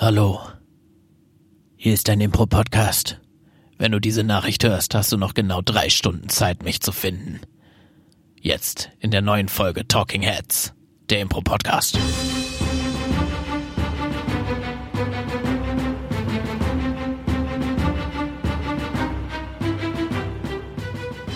Hallo. Hier ist dein Impro-Podcast. Wenn du diese Nachricht hörst, hast du noch genau drei Stunden Zeit, mich zu finden. Jetzt in der neuen Folge Talking Heads, der Impro-Podcast.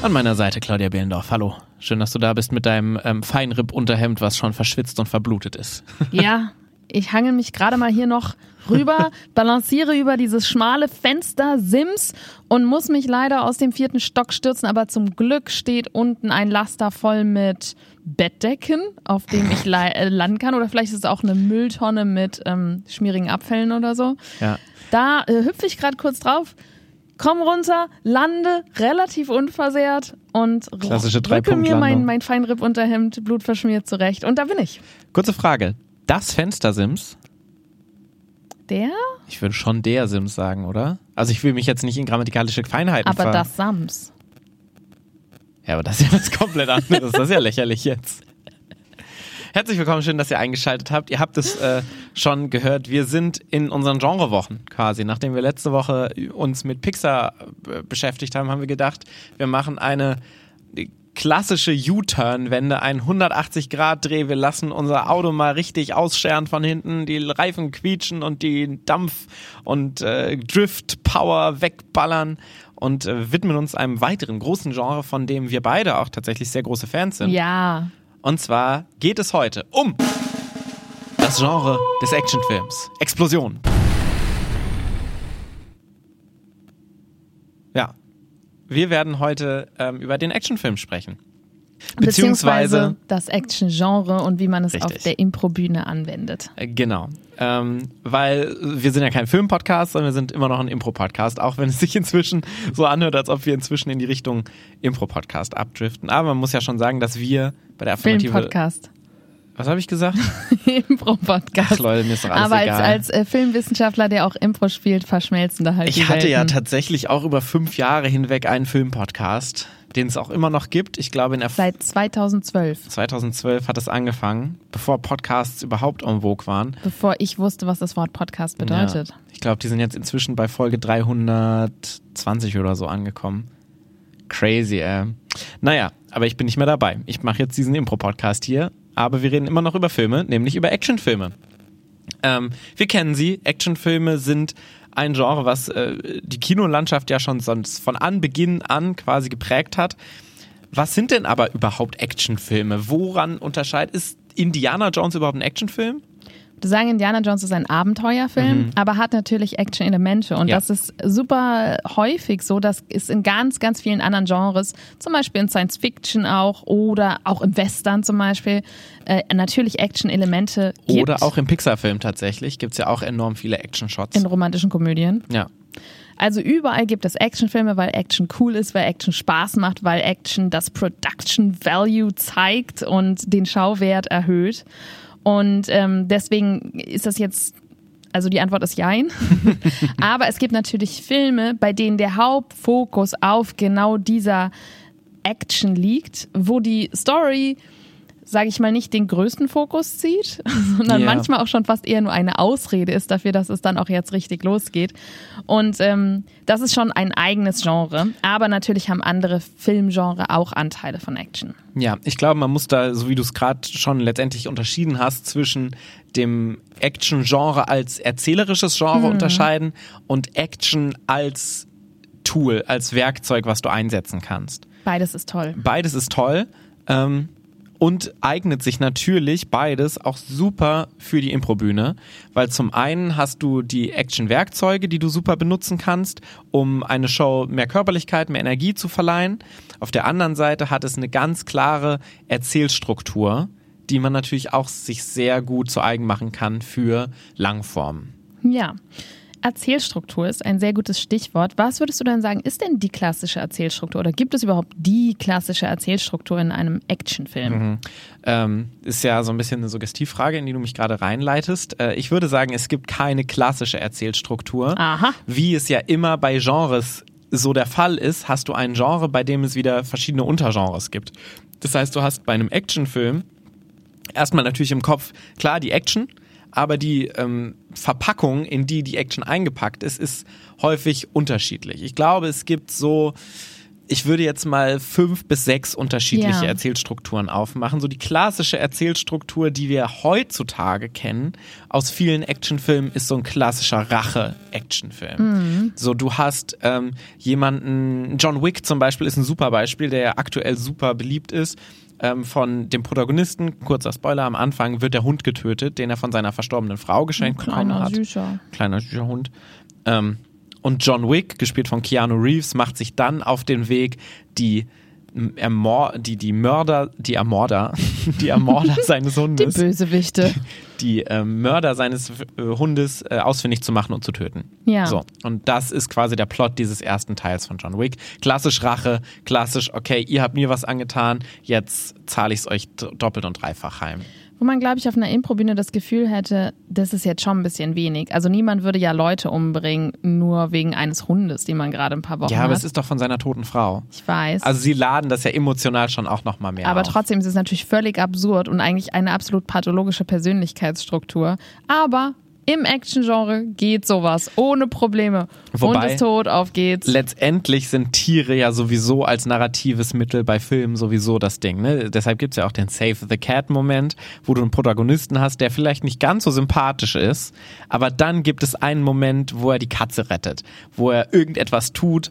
An meiner Seite Claudia Behlendorf. Hallo. Schön, dass du da bist mit deinem ähm, Feinripp-Unterhemd, was schon verschwitzt und verblutet ist. Ja, ich hangel mich gerade mal hier noch rüber, balanciere über dieses schmale Fenster Sims und muss mich leider aus dem vierten Stock stürzen, aber zum Glück steht unten ein Laster voll mit Bettdecken, auf dem ich äh, landen kann. Oder vielleicht ist es auch eine Mülltonne mit ähm, schmierigen Abfällen oder so. Ja. Da äh, hüpfe ich gerade kurz drauf, komm runter, lande relativ unversehrt und Klassische rücke mir mein, mein Feinripp-Unterhemd blutverschmiert zurecht. Und da bin ich. Kurze Frage. Das Fenster-Sims? Der? Ich würde schon der Sims sagen, oder? Also ich will mich jetzt nicht in grammatikalische Feinheiten Aber ver... das Sams. Ja, aber das ist ja was komplett anderes. Das ist ja lächerlich jetzt. Herzlich willkommen, schön, dass ihr eingeschaltet habt. Ihr habt es äh, schon gehört. Wir sind in unseren Genrewochen quasi. Nachdem wir letzte Woche uns mit Pixar äh, beschäftigt haben, haben wir gedacht, wir machen eine klassische U-Turn-Wende, ein 180-Grad-Dreh. Wir lassen unser Auto mal richtig ausscheren von hinten, die Reifen quietschen und die Dampf- und äh, Drift-Power wegballern und äh, widmen uns einem weiteren großen Genre, von dem wir beide auch tatsächlich sehr große Fans sind. Ja. Und zwar geht es heute um das Genre des Actionfilms. Explosion. Ja. Wir werden heute ähm, über den Actionfilm sprechen. Beziehungsweise das Action-Genre und wie man es Richtig. auf der Impro-Bühne anwendet. Äh, Genau. Ähm, weil wir sind ja kein Film-Podcast, sondern wir sind immer noch ein Impro-Podcast, auch wenn es sich inzwischen so anhört, als ob wir inzwischen in die Richtung Impro-Podcast abdriften. Aber man muss ja schon sagen, dass wir bei der Affirmative... Film-Podcast. Was habe ich gesagt? Impro-Podcast. Ach Leute, mir ist doch alles Aber als, egal. als äh, Filmwissenschaftler, der auch Impro spielt, verschmelzen da halt die Ich hatte ja Welten. tatsächlich auch über fünf Jahre hinweg einen Filmpodcast, den es auch immer noch gibt. Ich glaube, in der Seit 2012, 2012 hat es angefangen, bevor Podcasts überhaupt en vogue waren. bevor ich wusste, was das Wort Podcast bedeutet. Ja. Ich glaube, die sind jetzt inzwischen bei Folge 320 oder so angekommen. Crazy, ey. Naja, aber ich bin nicht mehr dabei. Ich mache jetzt diesen Impro-Podcast hier, aber wir reden immer noch über Filme, nämlich über Actionfilme. Ähm, wir kennen sie. Actionfilme sind ein Genre, was äh, die Kinolandschaft ja schon sonst von Anbeginn an quasi geprägt hat. Was sind denn aber überhaupt Actionfilme? Woran unterscheidet ist Indiana Jones überhaupt ein Actionfilm? Du sagen, Indiana Jones ist ein Abenteuerfilm, aber hat natürlich Action-Elemente. Und Mhm. Ja. das ist super häufig so. Das ist in ganz, ganz vielen anderen Genres, zum Beispiel in Science Fiction auch oder auch im Western zum Beispiel, äh, natürlich Action-Elemente gibt. Oder auch im Pixar-Film tatsächlich gibt es ja auch enorm viele Action-Shots. in romantischen Komödien. Ja. Also überall gibt es Actionfilme, weil Action cool ist, weil Action Spaß macht, weil Action das Production Value zeigt und den Schauwert erhöht. Und ähm, deswegen ist das jetzt, also die Antwort ist Jein. Aber es gibt natürlich Filme, bei denen der Hauptfokus auf genau dieser Action liegt, wo die Story sage ich mal, nicht den größten Fokus zieht, sondern Ja. manchmal auch schon fast eher nur eine Ausrede ist dafür, dass es dann auch jetzt richtig losgeht. Und ähm, das ist schon ein eigenes Genre, aber natürlich haben andere Filmgenre auch Anteile von Action. Ja, ich glaube, man muss da, so wie du es gerade schon letztendlich unterschieden hast, zwischen dem Action-Genre als erzählerisches Genre unterscheiden und Action als Tool, als Werkzeug, was du einsetzen kannst. Beides ist toll. Beides ist toll ähm, und eignet sich natürlich beides auch super für die Improbühne, weil zum einen hast du die Action-Werkzeuge, die du super benutzen kannst, um eine Show mehr Körperlichkeit, mehr Energie zu verleihen. Auf der anderen Seite hat es eine ganz klare Erzählstruktur, die man natürlich auch sich sehr gut zu eigen machen kann für Langform. Ja. Erzählstruktur ist ein sehr gutes Stichwort. Was würdest du denn sagen, ist denn die klassische Erzählstruktur oder gibt es überhaupt die klassische Erzählstruktur in einem Actionfilm? Ähm, ist ja so ein bisschen eine Suggestivfrage, in die du mich gerade reinleitest. Äh, ich würde sagen, es gibt keine klassische Erzählstruktur. Aha. Wie es ja immer bei Genres so der Fall ist, hast du ein Genre, bei dem es wieder verschiedene Untergenres gibt. Das heißt, du hast bei einem Actionfilm erstmal natürlich im Kopf, klar, die Action, aber die ähm, Verpackung, in die die Action eingepackt ist, ist häufig unterschiedlich. Ich glaube, es gibt so ich würde jetzt mal fünf bis sechs unterschiedliche Ja. Erzählstrukturen aufmachen. So die klassische Erzählstruktur, die wir heutzutage kennen aus vielen Actionfilmen, ist so ein klassischer Rache-Actionfilm. So, du hast ähm, jemanden, John Wick zum Beispiel ist ein super Beispiel, der ja aktuell super beliebt ist. Ähm, von dem Protagonisten, kurzer Spoiler, am Anfang wird der Hund getötet, den er von seiner verstorbenen Frau geschenkt bekommen Kleiner, hat süßer. kleiner süßer Hund. Ähm, und John Wick, gespielt von Keanu Reeves, macht sich dann auf den Weg, die Ermor die, die Mörder, die Ermorder, die Ermorder seines Die Hundes, Bösewichte. die ähm, Mörder seines äh, Hundes äh, ausfindig zu machen und zu töten. Ja. So. Und das ist quasi der Plot dieses ersten Teils von John Wick. Klassisch Rache, klassisch, okay, ihr habt mir was angetan, jetzt zahle ich es euch doppelt und dreifach heim. Wo man, glaube ich, auf einer Improbühne das Gefühl hätte, das ist jetzt schon ein bisschen wenig. Also niemand würde ja Leute umbringen, nur wegen eines Hundes, den man gerade ein paar Wochen Ja, aber hat. es ist doch von seiner toten Frau. ich weiß. Also sie laden das ja emotional schon auch nochmal mehr aber auf. trotzdem ist es natürlich völlig absurd und eigentlich eine absolut pathologische Persönlichkeitsstruktur. Aber im Action-Genre geht sowas ohne Probleme. Wobei- Hund ist tot, auf geht's. letztendlich sind Tiere ja sowieso als narratives Mittel bei Filmen sowieso das Ding. Ne? Deshalb gibt's ja auch den Save the Cat-Moment, wo du einen Protagonisten hast, der vielleicht nicht ganz so sympathisch ist, aber dann gibt es einen Moment, wo er die Katze rettet, wo er irgendetwas tut,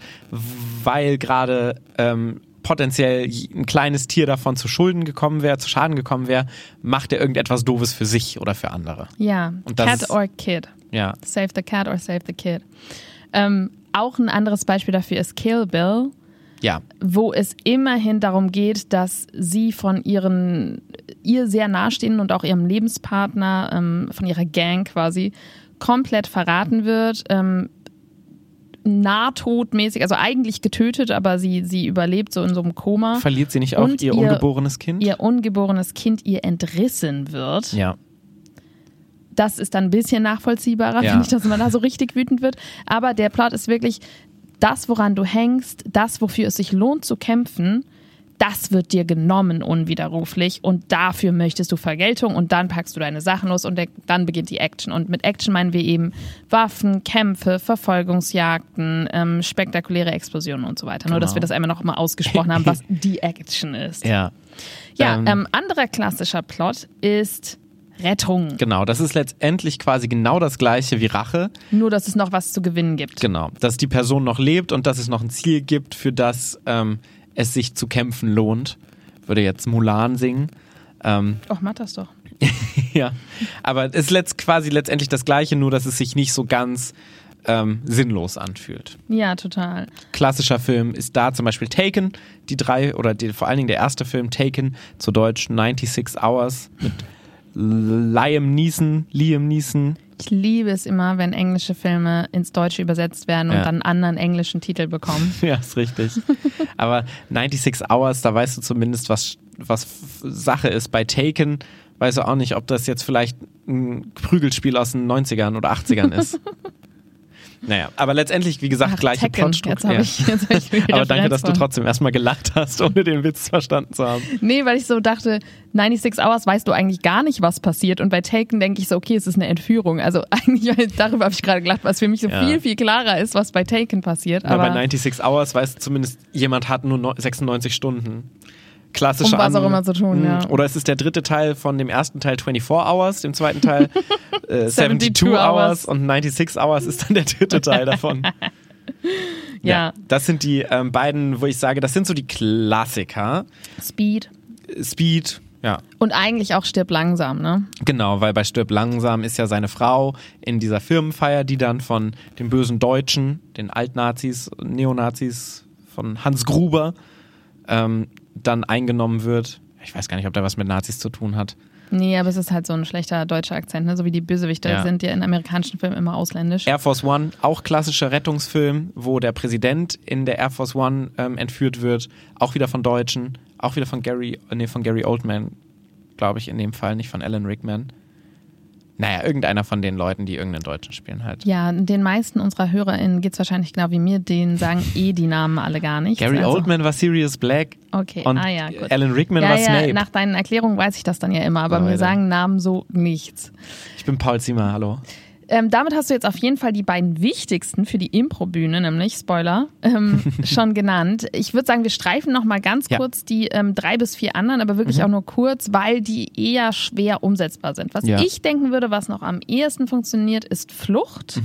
weil gerade ähm, potenziell ein kleines Tier davon zu Schulden gekommen wäre, zu Schaden gekommen wäre, macht er irgendetwas Doofes für sich oder für andere. ja, Und das Cat ist- or Kid. Ja. Save the Cat or Save the Kid. Ähm, auch ein anderes Beispiel dafür ist Kill Bill. Ja. wo es immerhin darum geht, dass sie von ihren ihr sehr nahestehenden und auch ihrem Lebenspartner, ähm, von ihrer Gang quasi, komplett verraten wird. Ähm, nahtodmäßig, also eigentlich getötet, aber sie, sie überlebt so in so einem Koma. Verliert sie nicht auch ihr, ihr- ungeborenes Kind? Ihr ungeborenes Kind ihr entrissen wird. Ja. Das ist dann ein bisschen nachvollziehbarer, Ja. finde ich, dass man da so richtig wütend wird. Aber der Plot ist wirklich das, woran du hängst, das, wofür es sich lohnt zu kämpfen, das wird dir genommen unwiderruflich und dafür möchtest du Vergeltung und dann packst du deine Sachen los und dann beginnt die Action. Und mit Action meinen wir eben Waffen, Kämpfe, Verfolgungsjagden, ähm, spektakuläre Explosionen und so weiter. Nur, dass Genau. wir das einmal noch mal ausgesprochen haben, was die Action ist. Ja. Ja, Ähm, ähm, anderer klassischer Plot ist Rettung. Genau, das ist letztendlich quasi genau das gleiche wie Rache. Nur, dass es noch was zu gewinnen gibt. Genau, dass die Person noch lebt und dass es noch ein Ziel gibt, für das ähm, es sich zu kämpfen lohnt. Würde jetzt Mulan singen. Ähm, Och, mach das doch. ja, aber es ist letzt, quasi letztendlich das gleiche, nur dass es sich nicht so ganz ähm, sinnlos anfühlt. Ja, total. Klassischer Film ist da zum Beispiel Taken, die drei, oder die, vor allen Dingen der erste Film, Taken, zu Deutsch 96 Hours mit Liam Neeson, Liam Neeson. Ich liebe es immer, wenn englische Filme ins Deutsche übersetzt werden und Ja. dann einen anderen englischen Titel bekommen. Ja, ist richtig. Aber 96 Hours, da weißt du zumindest, was, was Sache ist. Bei Taken weißt du auch nicht, ob das jetzt vielleicht ein Prügelspiel aus den 90ern oder 80ern ist. naja, aber letztendlich, wie gesagt, Ach, gleiche Plotstruktur. habe ich, jetzt hab ich die Aber danke, dass du trotzdem erstmal gelacht hast, ohne den Witz verstanden zu haben. Nee, weil ich so dachte, 96 Hours weißt du eigentlich gar nicht, was passiert. Und bei Taken denke ich so, okay, es ist eine Entführung. Also eigentlich, weil darüber habe ich gerade gelacht, was für mich so Ja. viel, viel klarer ist, was bei Taken passiert. Aber Aber bei 96 Hours weißt du zumindest, jemand hat nur no- 96 Stunden. Klassische Um was auch immer zu tun, Mm, ja. Oder es ist der dritte Teil von dem ersten Teil 24 Hours, dem zweiten Teil äh, 72 72 Hours und 96 Hours ist dann der dritte Teil davon. ja, Das sind die ähm, beiden, wo ich sage, das sind so die Klassiker. Speed. Speed, ja. Und eigentlich auch stirb langsam, ne? Genau, weil bei Stirb langsam ist ja seine Frau in dieser Firmenfeier, die dann von den bösen Deutschen, den Altnazis, Neonazis, von Hans Gruber ähm, dann eingenommen wird. Ich weiß gar nicht, ob der was mit Nazis zu tun hat. Nee, aber es ist halt so ein schlechter deutscher Akzent, ne? So wie die Bösewichte Ja. sind ja in amerikanischen Filmen immer ausländisch. Air Force One, auch klassischer Rettungsfilm, wo der Präsident in der Air Force One ähm, entführt wird, auch wieder von Deutschen, auch wieder von Gary, nee, von Gary Oldman, glaube ich in dem Fall, nicht von Alan Rickman. Naja, irgendeiner von den Leuten, die irgendeinen Deutschen spielen halt. Ja, den meisten unserer HörerInnen geht es wahrscheinlich genau wie mir, denen sagen eh die Namen alle gar nicht. Gary also. Oldman war Sirius Black. Okay, und ah ja, gut. Alan Rickman ja, war ja, Snape. Nach deinen Erklärungen weiß ich das dann ja immer, aber Oh, mir sagen Namen so nichts. Ich bin Paul Ziemer, hallo. Ähm, damit hast du jetzt auf jeden Fall die beiden wichtigsten für die Improbühne, nämlich Spoiler, ähm, schon genannt. Ich würde sagen, wir streifen noch mal ganz Ja. kurz die ähm, drei bis vier anderen, aber wirklich auch nur kurz, weil die eher schwer umsetzbar sind. Was Ja. ich denken würde, was noch am ehesten funktioniert, ist Flucht.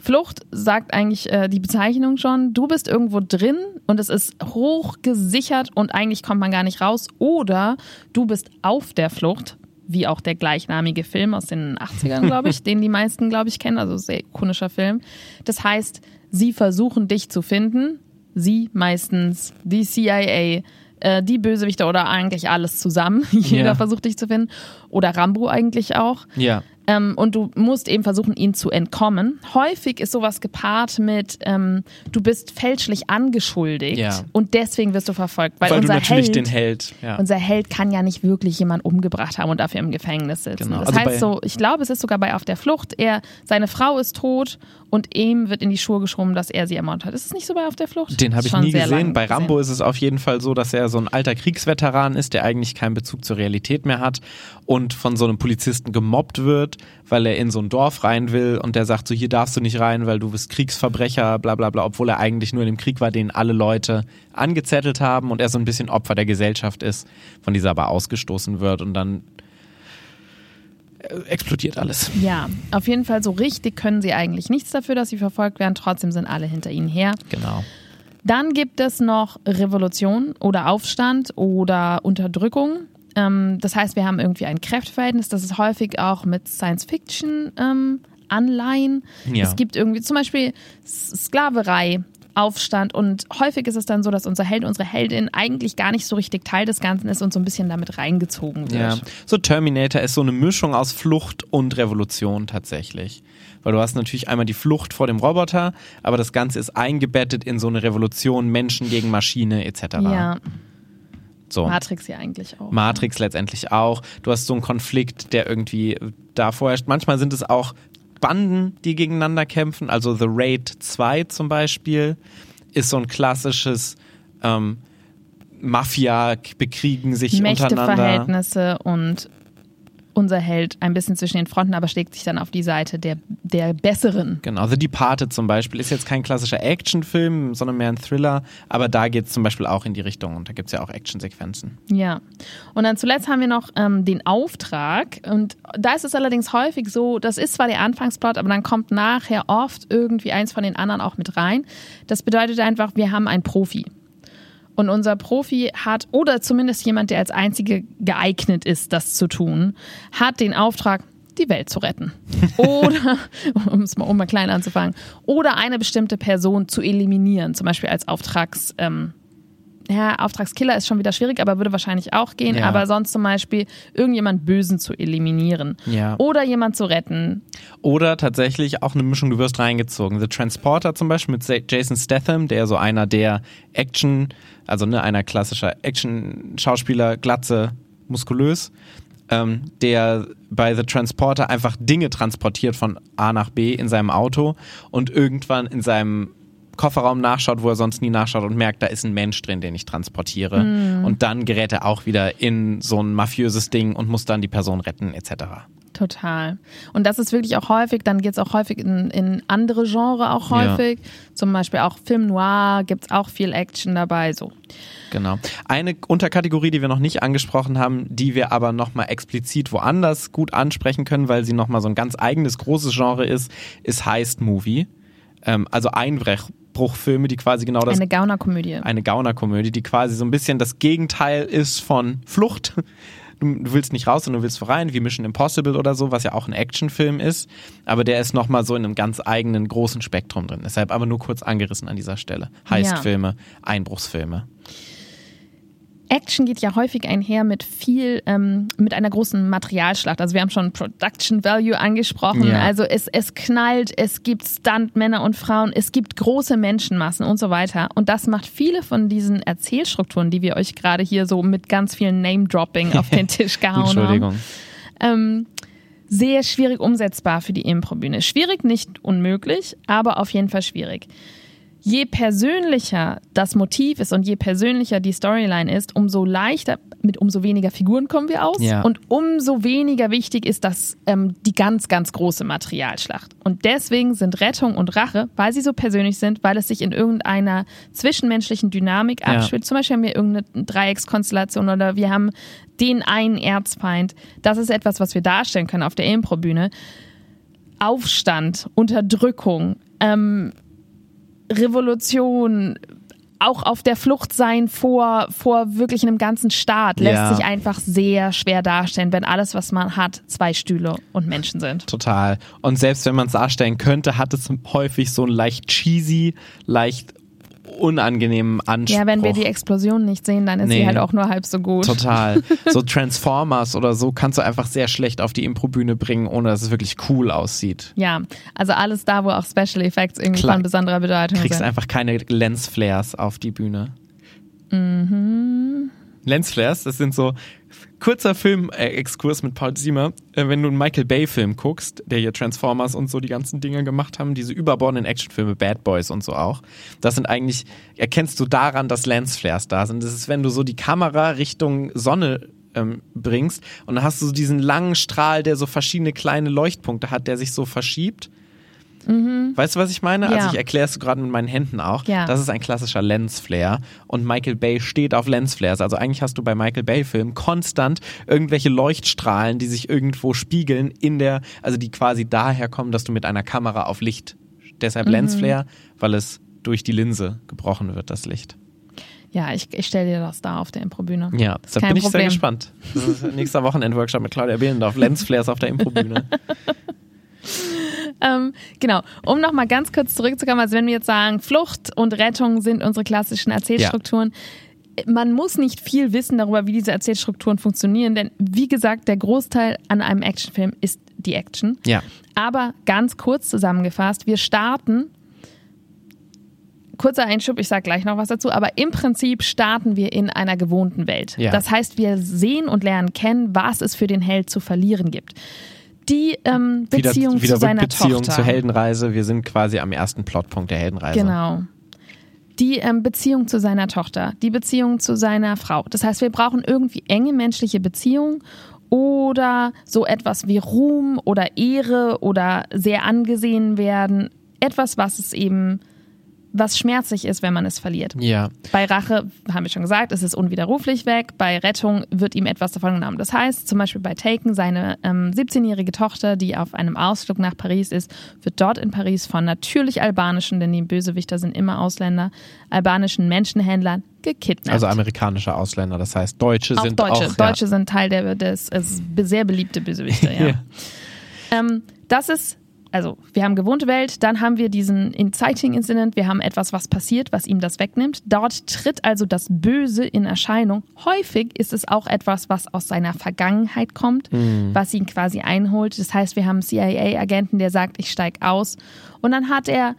Flucht sagt eigentlich äh, die Bezeichnung schon. Du bist irgendwo drin und es ist hoch gesichert und eigentlich kommt man gar nicht raus. Oder du bist auf der Flucht, wie auch der gleichnamige Film aus den 80ern, glaube ich, den die meisten, glaube ich, kennen. Also sehr ikonischer Film. Das heißt, sie versuchen dich zu finden. Sie meistens, die CIA, äh, die Bösewichter oder eigentlich alles zusammen. Jeder Ja. versucht dich zu finden. Oder Rambo eigentlich auch. Ja. Ähm, und du musst eben versuchen, ihnen zu entkommen. Häufig ist sowas gepaart mit, ähm, du bist fälschlich angeschuldigt Ja. und deswegen wirst du verfolgt. Weil, Weil du unser natürlich Held, den Held. Ja. unser Held kann ja nicht wirklich jemanden umgebracht haben und dafür im Gefängnis sitzen. Genau. Das Also heißt so, ich glaube, es ist sogar bei Auf der Flucht, er, seine Frau ist tot und ihm wird in die Schuhe geschoben, dass er sie ermordet hat. Ist es nicht so bei Auf der Flucht? Den habe ich nie gesehen. Bei Rambo ist es auf jeden Fall so, dass er so ein alter Kriegsveteran ist, der eigentlich keinen Bezug zur Realität mehr hat und von so einem Polizisten gemobbt wird, weil er in so ein Dorf rein will und der sagt so, hier darfst du nicht rein, weil du bist Kriegsverbrecher, bla bla bla, obwohl er eigentlich nur in dem Krieg war, den alle Leute angezettelt haben und er so ein bisschen Opfer der Gesellschaft ist, von dieser aber ausgestoßen wird und dann äh, explodiert alles. Ja, auf jeden Fall so richtig können sie eigentlich nichts dafür, dass sie verfolgt werden. Trotzdem sind alle hinter ihnen her. Genau. Dann gibt es noch Revolution oder Aufstand oder Unterdrückung. Ähm, das heißt, wir haben irgendwie ein Kräfteverhältnis. Das ist häufig auch mit Science-Fiction ähm, Anleihen. Ja. Es gibt irgendwie zum Beispiel Sklaverei, Aufstand und häufig ist es dann so, dass unser Held, unsere Heldin eigentlich gar nicht so richtig Teil des Ganzen ist und so ein bisschen damit reingezogen wird. Ja, so Terminator ist so eine Mischung aus Flucht und Revolution tatsächlich. Weil du hast natürlich einmal die Flucht vor dem Roboter, aber das Ganze ist eingebettet in so eine Revolution, Menschen gegen Maschine etc. Ja, so. Matrix ja eigentlich auch. Matrix letztendlich auch. Du hast so einen Konflikt, der irgendwie da vorherrscht. Manchmal sind es auch Banden, die gegeneinander kämpfen. Also The Raid 2 zum Beispiel ist so ein klassisches ähm, Mafia bekriegen sich untereinander. Mächteverhältnisse und unser Held ein bisschen zwischen den Fronten, aber schlägt sich dann auf die Seite der, der Besseren. Genau, The Departed zum Beispiel ist jetzt kein klassischer Actionfilm, sondern mehr ein Thriller, aber da geht es zum Beispiel auch in die Richtung und da gibt es ja auch Actionsequenzen. Ja. Und dann zuletzt haben wir noch ähm, den Auftrag. Und da ist es allerdings häufig so, das ist zwar der Anfangsplot, aber dann kommt nachher oft irgendwie eins von den anderen auch mit rein. Das bedeutet einfach, wir haben einen Profi. Und unser Profi hat, oder zumindest jemand, der als Einzige geeignet ist, das zu tun, hat den Auftrag, die Welt zu retten. Oder, um es mal, um mal klein anzufangen, oder eine bestimmte Person zu eliminieren, zum Beispiel als Auftrags, ähm, ja, Auftragskiller ist schon wieder schwierig, aber würde wahrscheinlich auch gehen. Ja. Aber sonst zum Beispiel irgendjemand Bösen zu eliminieren. Ja. Oder jemand zu retten. Oder tatsächlich auch eine Mischung, wirst reingezogen. The Transporter zum Beispiel mit Jason Statham, der so einer der Action, also ne, einer klassischer Action-Schauspieler, glatze, muskulös, ähm, der bei The Transporter einfach Dinge transportiert von A nach B in seinem Auto und irgendwann in seinem Kofferraum nachschaut, wo er sonst nie nachschaut und merkt, da ist ein Mensch drin, den ich transportiere. Und dann gerät er auch wieder in so ein mafiöses Ding und muss dann die Person retten, etc. Total. Und das ist wirklich auch häufig, dann geht es auch häufig in, in andere Genre auch Ja. häufig. Zum Beispiel auch Film Noir gibt es auch viel Action dabei. So. Genau. Eine Unterkategorie, die wir noch nicht angesprochen haben, die wir aber nochmal explizit woanders gut ansprechen können, weil sie nochmal so ein ganz eigenes großes Genre ist, ist Heist Movie. Ähm, also Einbruchfilme, die quasi genau das Eine Gaunerkomödie. eine Gaunerkomödie, die quasi so ein bisschen das Gegenteil ist von Flucht. Du, du willst nicht raus, sondern du willst rein, wie Mission Impossible oder so, was ja auch ein Actionfilm ist. Aber der ist nochmal so in einem ganz eigenen großen Spektrum drin. Deshalb aber nur kurz angerissen an dieser Stelle. Heistfilme, Einbruchsfilme. Action geht ja häufig einher mit viel, ähm, mit einer großen Materialschlacht. Also wir haben schon Production Value angesprochen. Ja. Also es, es knallt, es gibt Stuntmänner und Frauen, es gibt große Menschenmassen und so weiter. Und das macht viele von diesen Erzählstrukturen, die wir euch gerade hier so mit ganz viel Name-Dropping auf den Tisch gehauen haben. Entschuldigung. ähm, sehr schwierig umsetzbar für die Improbühne. Schwierig, nicht unmöglich, aber auf jeden Fall schwierig je persönlicher das Motiv ist und je persönlicher die Storyline ist, umso leichter, mit umso weniger Figuren kommen wir aus Ja. und umso weniger wichtig ist das ähm, die ganz, ganz große Materialschlacht. Und deswegen sind Rettung und Rache, weil sie so persönlich sind, weil es sich in irgendeiner zwischenmenschlichen Dynamik Ja. abspielt. Zum Beispiel haben wir irgendeine Dreieckskonstellation oder wir haben den einen Erzfeind. Das ist etwas, was wir darstellen können auf der Improbühne. Aufstand, Unterdrückung, ähm, Revolution, auch auf der Flucht sein vor, vor wirklich einem ganzen Staat, lässt Ja. sich einfach sehr schwer darstellen, wenn alles, was man hat, zwei Stühle und Menschen sind. Total. Und selbst wenn man es darstellen könnte, hat es häufig so einen leicht cheesy, leicht unangenehmen Anspruch. Ja, wenn wir die Explosion nicht sehen, dann ist Nee. sie halt auch nur halb so gut. Total. So Transformers oder so kannst du einfach sehr schlecht auf die Improbühne bringen, ohne dass es wirklich cool aussieht. Ja, also alles da, wo auch Special Effects irgendwie Klar. von besonderer Bedeutung kriegst sind. einfach keine Lensflares auf die Bühne. Mhm. Lensflares, das sind so kurzer Film-Exkurs mit Paul Siemer. Äh, Wenn du einen Michael Bay-Film guckst, der hier Transformers und so die ganzen Dinge gemacht haben, diese überbordenden Actionfilme, Bad Boys und so auch, das sind eigentlich, erkennst du daran, dass Lensflares da sind. Das ist, wenn du so die Kamera Richtung Sonne ähm, bringst und dann hast du so diesen langen Strahl, der so verschiedene kleine Leuchtpunkte hat, der sich so verschiebt. Weißt du, was ich meine? Mhm. Ja. Also ich erkläre es gerade mit meinen Händen auch. Ja. Das ist ein klassischer Lensflare und Michael Bay steht auf Lensflares. Also eigentlich hast du bei Michael Bay Filmen konstant irgendwelche Leuchtstrahlen, die sich irgendwo spiegeln in der, also die quasi daher kommen, dass du mit einer Kamera auf Licht. Deshalb Mhm. Lensflare, weil es durch die Linse gebrochen wird, das Licht. Ja, ich, ich stelle dir das da auf der Improbühne. Ja, deshalb kein bin ich sehr Problem. gespannt. Das ist nächster Wochenendworkshop mit Claudia Behlendorf. Lensflares auf der Improbühne. Ähm, genau, um nochmal ganz kurz zurückzukommen, also wenn wir jetzt sagen, Flucht und Rettung sind unsere klassischen Erzählstrukturen, man muss nicht viel wissen darüber, wie diese Erzählstrukturen funktionieren, denn wie gesagt, der Großteil an einem Actionfilm ist die Action. Ja. Aber ganz kurz zusammengefasst, wir starten, kurzer Einschub, ich sage gleich noch was dazu, aber im Prinzip starten wir in einer gewohnten Welt. Ja. Das heißt, wir sehen und lernen kennen, was es für den Held zu verlieren gibt. Die ähm, Wieder, Beziehung wieder zu seiner Beziehung Tochter. zur Heldenreise. Wir sind quasi am ersten Plotpunkt der Heldenreise. Genau. Die ähm, Beziehung zu seiner Tochter, die Beziehung zu seiner Frau. Das heißt, wir brauchen irgendwie enge menschliche Beziehungen oder so etwas wie Ruhm oder Ehre oder sehr angesehen werden. Etwas, was es eben, was schmerzlich ist, wenn man es verliert. Ja. Bei Rache, haben wir schon gesagt, ist es unwiderruflich weg. Bei Rettung wird ihm etwas davon genommen. Das heißt, zum Beispiel bei Taken, seine ähm, 17-jährige Tochter, die auf einem Ausflug nach Paris ist, wird dort in Paris von natürlich albanischen, denn die Bösewichter sind immer Ausländer, albanischen Menschenhändlern gekidnappt. Also amerikanische Ausländer, das heißt Deutsche auch sind Deutsche. auch. Deutsche sind Teil der, des, es sehr beliebte Bösewichter, ja. Ja. Ähm, das ist, also wir haben gewohnte Welt, dann haben wir diesen Inciting-Incident, wir haben etwas, was passiert, was ihm das wegnimmt. Dort tritt also das Böse in Erscheinung. Häufig ist es auch etwas, was aus seiner Vergangenheit kommt, was ihn quasi einholt. Das heißt, wir haben einen CIA-Agenten, der sagt, ich steig aus. Und dann hat er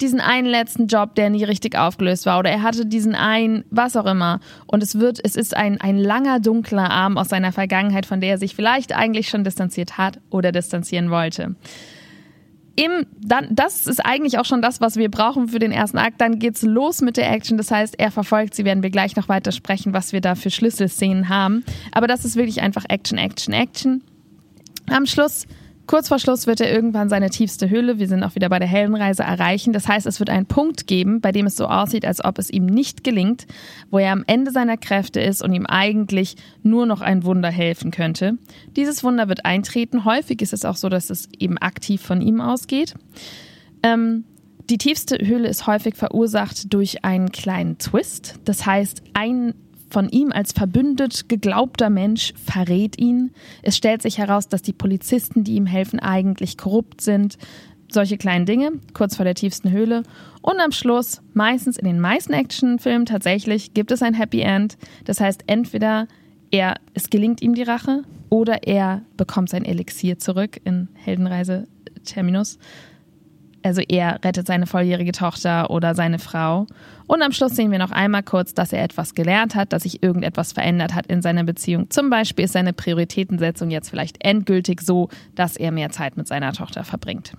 diesen einen letzten Job, der nie richtig aufgelöst war, oder er hatte diesen einen, was auch immer. Und es wird, es ist ein, ein langer, dunkler Arm aus seiner Vergangenheit, von der er sich vielleicht eigentlich schon distanziert hat oder distanzieren wollte. Im, dann, das ist eigentlich auch schon das, was wir brauchen für den ersten Akt. Dann geht's los mit der Action. Das heißt, er verfolgt sie, werden wir gleich noch weiter sprechen, was wir da für Schlüsselszenen haben. Aber das ist wirklich einfach Action, Action, Action. Am Schluss, kurz vor Schluss, wird er irgendwann seine tiefste Höhle, wir sind auch wieder bei der Heldenreise, erreichen. Das heißt, es wird einen Punkt geben, bei dem es so aussieht, als ob es ihm nicht gelingt, wo er am Ende seiner Kräfte ist und ihm eigentlich nur noch ein Wunder helfen könnte. Dieses Wunder wird eintreten. Häufig ist es auch so, dass es eben aktiv von ihm ausgeht. Ähm, die tiefste Höhle ist häufig verursacht durch einen kleinen Twist. Das heißt, ein von ihm als verbündet geglaubter Mensch verrät ihn. Es stellt sich heraus, dass die Polizisten, die ihm helfen, eigentlich korrupt sind. Solche kleinen Dinge, kurz vor der tiefsten Höhle. Und am Schluss, meistens in den meisten Actionfilmen tatsächlich, gibt es ein Happy End. Das heißt, entweder er, es gelingt ihm die Rache oder er bekommt sein Elixier zurück in Heldenreise Terminus. Also er rettet seine volljährige Tochter oder seine Frau. Und am Schluss sehen wir noch einmal kurz, dass er etwas gelernt hat, dass sich irgendetwas verändert hat in seiner Beziehung. Zum Beispiel ist seine Prioritätensetzung jetzt vielleicht endgültig so, dass er mehr Zeit mit seiner Tochter verbringt.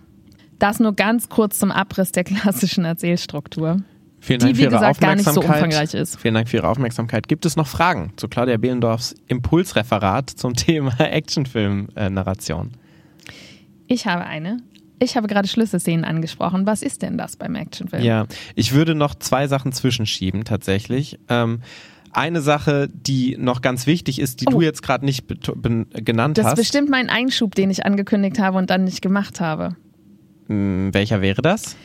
Das nur ganz kurz zum Abriss der klassischen Erzählstruktur. Vielen Dank die, wie für Ihre gesagt, gar nicht so Aufmerksamkeit. umfangreich ist. Vielen Dank für Ihre Aufmerksamkeit. Gibt es noch Fragen zu Claudia Behlendorfs Impulsreferat zum Thema Actionfilm-Narration? Ich habe eine. Ich habe gerade Schlüsselszenen angesprochen. Was ist denn das beim Actionfilm? Ja, ich würde noch zwei Sachen zwischenschieben tatsächlich. Ähm, eine Sache, die noch ganz wichtig ist, die Oh. du jetzt gerade nicht beto- ben- genannt Das ist hast. bestimmt mein Einschub, den ich angekündigt habe und dann nicht gemacht habe. Hm, welcher wäre das?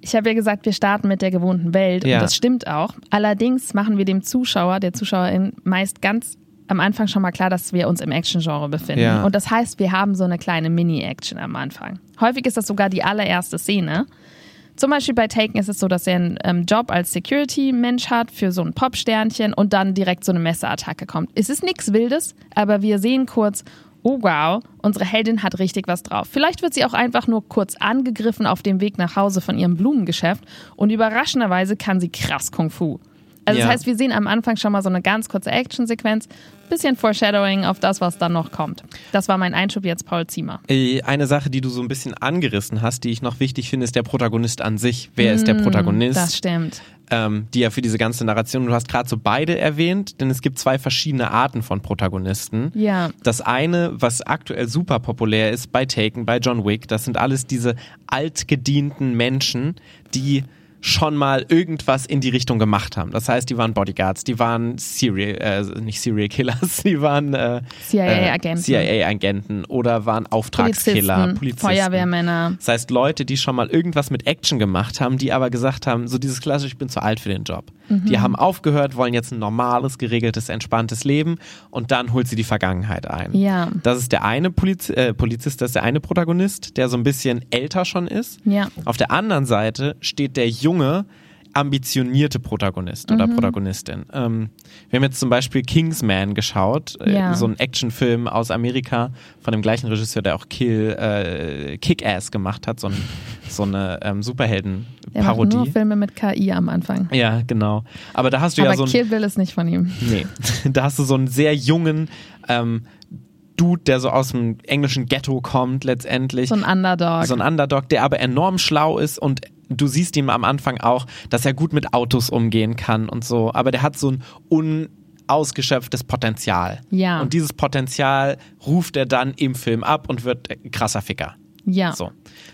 Ich habe ja gesagt, wir starten mit der gewohnten Welt Ja. und das stimmt auch. Allerdings machen wir dem Zuschauer, der Zuschauerin meist ganz am Anfang schon mal klar, dass wir uns im Action-Genre befinden. Ja. Und das heißt, wir haben so eine kleine Mini-Action am Anfang. Häufig ist das sogar die allererste Szene. Zum Beispiel bei Taken ist es so, dass er einen ähm, Job als Security-Mensch hat für so ein Popsternchen und dann direkt so eine Messerattacke kommt. Es ist nichts Wildes, aber wir sehen kurz, oh wow, unsere Heldin hat richtig was drauf. Vielleicht wird sie auch einfach nur kurz angegriffen auf dem Weg nach Hause von ihrem Blumengeschäft und überraschenderweise kann sie krass Kung Fu. Also Ja. das heißt, wir sehen am Anfang schon mal so eine ganz kurze Actionsequenz, bisschen Foreshadowing auf das, was dann noch kommt. Das war mein Einschub jetzt, Paul Ziemer. Äh, Eine Sache, die du so ein bisschen angerissen hast, die ich noch wichtig finde, ist der Protagonist an sich. Wer ist der Protagonist? Mm, Das stimmt. ähm, die ja für diese ganze Narration, du hast gerade so beide erwähnt, denn es gibt zwei verschiedene Arten von Protagonisten. Ja. Das eine, was aktuell super populär ist bei Taken, bei John Wick, das sind alles diese altgedienten Menschen, die schon mal irgendwas in die Richtung gemacht haben. Das heißt, die waren Bodyguards, die waren Serial, äh, nicht Serial Killers, die waren äh, CIA-Agenten. äh, CIA-Agenten oder waren Auftragskiller, Polizisten, Polizisten. Feuerwehrmänner. Das heißt, Leute, die schon mal irgendwas mit Action gemacht haben, die aber gesagt haben, so dieses klassische, ich bin zu alt für den Job. Mhm. Die haben aufgehört, wollen jetzt ein normales, geregeltes, entspanntes Leben und dann holt sie die Vergangenheit ein. Ja. Das ist der eine Poliz äh, Polizist, das ist der eine Protagonist, der so ein bisschen älter schon ist. Ja. Auf der anderen Seite steht der junge, ambitionierte Protagonist oder Mhm. Protagonistin. Ähm, wir haben jetzt zum Beispiel Kingsman geschaut, äh, Ja. so ein Actionfilm aus Amerika von dem gleichen Regisseur, der auch Kill, äh, Kick-Ass gemacht hat, so, ein, so eine ähm, macht nur Superhelden-Parodie. Filme mit KI am Anfang. Ja, genau. Aber da hast du Aber ja so ein, Kill Bill ist nicht von ihm. Nee, da hast du so einen sehr jungen ähm, Dude, der so aus dem englischen Ghetto kommt letztendlich. So ein Underdog. So ein Underdog, der aber enorm schlau ist und du siehst ihm am Anfang auch, dass er gut mit Autos umgehen kann und so. Aber der hat so ein unausgeschöpftes Potenzial. Ja. Und dieses Potenzial ruft er dann im Film ab und wird krasser Ficker. ja. So.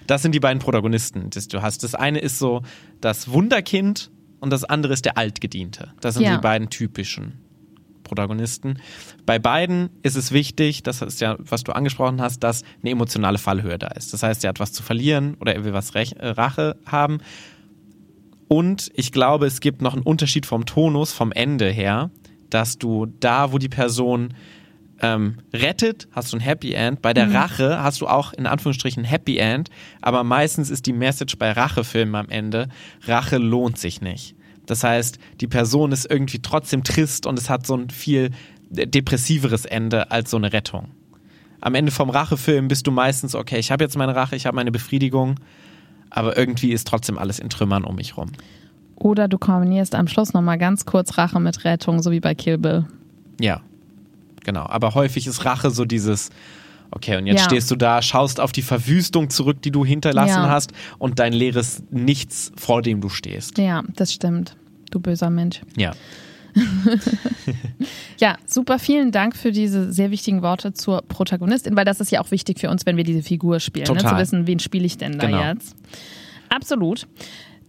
Das sind die beiden Protagonisten, die du hast. Das eine ist so das Wunderkind und das andere ist der Altgediente. Das sind Ja. die beiden typischen Protagonisten. Bei beiden ist es wichtig, das ist ja, was du angesprochen hast, dass eine emotionale Fallhöhe da ist. Das heißt, er hat was zu verlieren oder er will was Rech äh, Rache haben. Und ich glaube, es gibt noch einen Unterschied vom Tonus, vom Ende her, dass du da, wo die Person ähm, rettet, hast du ein Happy End. Bei der Rache hast du auch in Anführungsstrichen ein Happy End, aber meistens ist die Message bei Rachefilmen am Ende, Rache lohnt sich nicht. Das heißt, die Person ist irgendwie trotzdem trist und es hat so ein viel depressiveres Ende als so eine Rettung. Am Ende vom Rachefilm bist du meistens, okay, ich habe jetzt meine Rache, ich habe meine Befriedigung, aber irgendwie ist trotzdem alles in Trümmern um mich rum. Oder du kombinierst am Schluss nochmal ganz kurz Rache mit Rettung, so wie bei Kill Bill. Ja, genau. Aber häufig ist Rache so dieses, okay, und jetzt Ja. stehst du da, schaust auf die Verwüstung zurück, die du hinterlassen Ja. hast und dein leeres Nichts, vor dem du stehst. Ja, das stimmt. Du böser Mensch. Ja. Ja, super. Vielen Dank für diese sehr wichtigen Worte zur Protagonistin, weil das ist ja auch wichtig für uns, wenn wir diese Figur spielen. Ne? Zu wissen, wen spiele ich denn da Genau. jetzt. Absolut.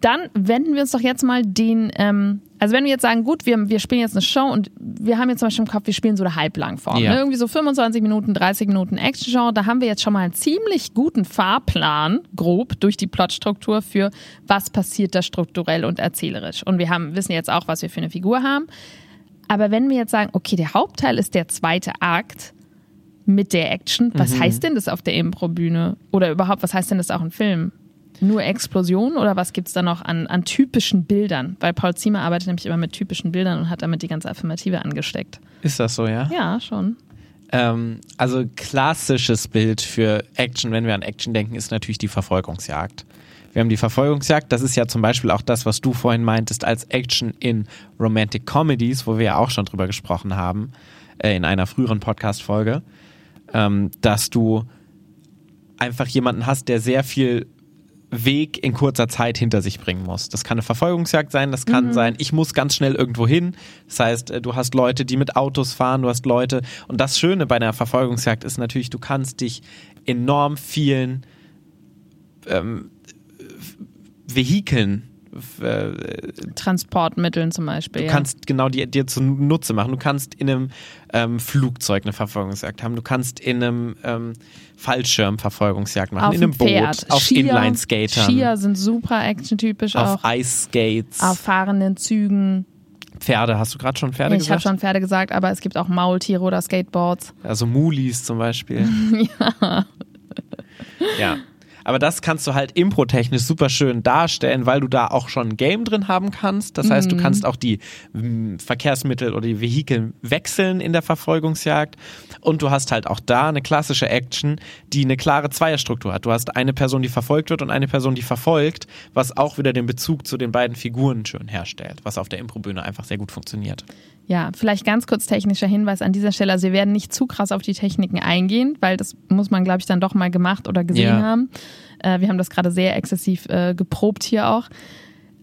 Dann wenden wir uns doch jetzt mal den, ähm, also wenn wir jetzt sagen, gut, wir, wir spielen jetzt eine Show und wir haben jetzt zum Beispiel im Kopf, wir spielen so eine Halblangform. Ja. Ne? Irgendwie so 25 Minuten, 30 Minuten Action-Genre, da haben wir jetzt schon mal einen ziemlich guten Fahrplan, grob, durch die Plotstruktur für was passiert da strukturell und erzählerisch. Und wir haben, wissen jetzt auch, was wir für eine Figur haben. Aber wenn wir jetzt sagen, okay, der Hauptteil ist der zweite Akt mit der Action, was heißt denn das auf der Impro-Bühne? Oder überhaupt, was heißt denn das auch im Film? Nur Explosion oder was gibt's da noch an, an typischen Bildern? Weil Paul Ziemer arbeitet nämlich immer mit typischen Bildern und hat damit die ganze Affirmative angesteckt. Ist das so, ja? Ja, schon. Ähm, also klassisches Bild für Action, wenn wir an Action denken, ist natürlich die Verfolgungsjagd. Wir haben die Verfolgungsjagd. Das ist ja zum Beispiel auch das, was du vorhin meintest als Action in Romantic Comedies, wo wir ja auch schon drüber gesprochen haben äh, in einer früheren Podcast-Folge, ähm, dass du einfach jemanden hast, der sehr viel Weg in kurzer Zeit hinter sich bringen muss. Das kann eine Verfolgungsjagd sein, das kann mhm. sein, ich muss ganz schnell irgendwo hin. Das heißt, äh, du hast Leute, die mit Autos fahren, du hast Leute. Und das Schöne bei einer Verfolgungsjagd ist natürlich, du kannst dich enorm vielen ähm, Vehikeln Transportmitteln zum Beispiel. Du ja. kannst genau die dir zunutze machen. Du kannst in einem ähm, Flugzeug eine Verfolgungsjagd haben. Du kannst in einem ähm, Fallschirm Verfolgungsjagd machen. Auf in einem Pferd. Boot. Auf Inline-Skatern. Skier sind super actiontypisch auf auch. Auf Ice-Skates. Auf fahrenden Zügen. Pferde, hast du gerade schon Pferde ich gesagt? Ich habe schon Pferde gesagt, aber es gibt auch Maultiere oder Skateboards. Also Mulis zum Beispiel. ja. Ja. Aber das kannst du halt improtechnisch super schön darstellen, weil du da auch schon ein Game drin haben kannst. Das heißt, du Mhm. kannst auch die m, Verkehrsmittel oder die Vehikel wechseln in der Verfolgungsjagd. Und du hast halt auch da eine klassische Action, die eine klare Zweierstruktur hat. Du hast eine Person, die verfolgt wird und eine Person, die verfolgt, was auch wieder den Bezug zu den beiden Figuren schön herstellt, was auf der Improbühne einfach sehr gut funktioniert. Ja, vielleicht ganz kurz technischer Hinweis an dieser Stelle. Also wir werden nicht zu krass auf die Techniken eingehen, weil das muss man, glaube ich, dann doch mal gemacht oder gesehen Ja. haben. Äh, wir haben das gerade sehr exzessiv äh, geprobt hier auch.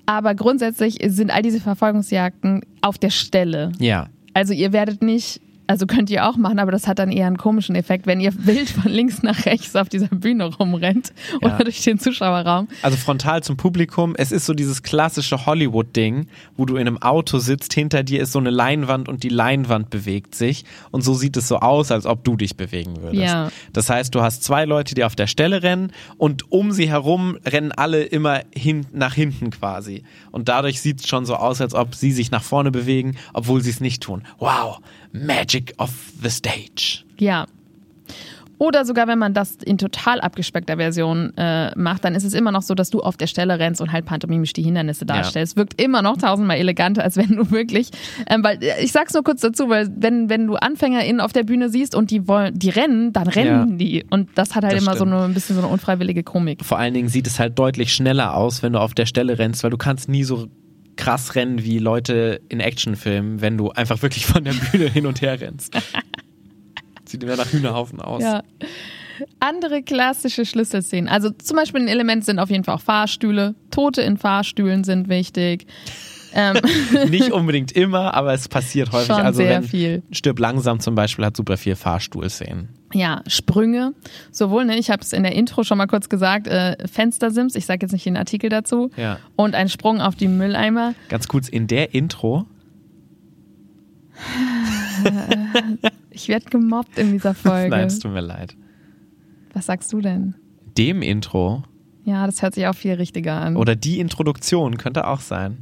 Aber grundsätzlich sind all diese Verfolgungsjagden auf der Stelle. Ja. Also ihr werdet nicht, also könnt ihr auch machen, aber das hat dann eher einen komischen Effekt, wenn ihr wild von links nach rechts auf dieser Bühne rumrennt Ja. oder durch den Zuschauerraum. Also frontal zum Publikum. Es ist so dieses klassische Hollywood-Ding, wo du in einem Auto sitzt, hinter dir ist so eine Leinwand und die Leinwand bewegt sich. Und so sieht es so aus, als ob du dich bewegen würdest. Ja. Das heißt, du hast zwei Leute, die auf der Stelle rennen und um sie herum rennen alle immer hin, nach hinten quasi. Und dadurch sieht es schon so aus, als ob sie sich nach vorne bewegen, obwohl sie es nicht tun. Wow, Magic of the Stage. Ja. Oder sogar, wenn man das in total abgespeckter Version äh, macht, dann ist es immer noch so, dass du auf der Stelle rennst und halt pantomimisch die Hindernisse darstellst. Wirkt immer noch tausendmal eleganter, als wenn du wirklich, ähm, weil äh, ich sag's nur kurz dazu, weil wenn, wenn du AnfängerInnen auf der Bühne siehst und die wollen, die rennen, dann rennen Ja. die. Und das hat halt Das immer so stimmt. eine, ein bisschen so eine unfreiwillige Komik. Vor allen Dingen sieht es halt deutlich schneller aus, wenn du auf der Stelle rennst, weil du kannst nie so krass rennen wie Leute in Actionfilmen, wenn du einfach wirklich von der Bühne hin und her rennst. Sieht immer nach Hühnerhaufen aus. Ja. Andere klassische Schlüsselszenen. Also zum Beispiel ein Element sind auf jeden Fall auch Fahrstühle. Tote in Fahrstühlen sind wichtig. Ähm, Nicht unbedingt immer, aber es passiert häufig. Schon also sehr wenn viel. Stirb langsam zum Beispiel hat super viel Fahrstuhlszenen. Ja, Sprünge. Sowohl, ne, ich habe es in der Intro schon mal kurz gesagt, äh, Fenstersims, ich sage jetzt nicht den Artikel dazu, Ja. und ein Sprung auf die Mülleimer. Ganz kurz, in der Intro, Ich werde gemobbt in dieser Folge. nein, es tut mir leid. Was sagst du denn? Dem Intro Ja, das hört sich auch viel richtiger an. oder die Introduktion könnte auch sein.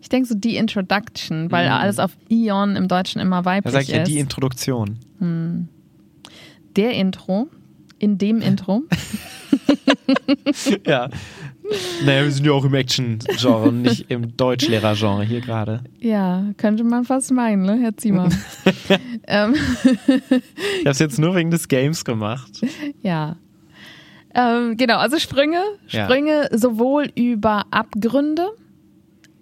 Ich denke so die Introduction, weil Mhm. alles auf Ion im Deutschen immer Da weiblich sage ich ja ist. die Introduktion. der Intro, in dem Intro. Ja. Naja, wir sind ja auch im Action-Genre, und nicht im Deutschlehrer-Genre hier gerade. ja, könnte man fast meinen, ne, Herr Ziemer? ähm, Ich habe es jetzt nur wegen des Games gemacht. Ja. Ähm, genau, also Sprünge. Ja. Sprünge sowohl über Abgründe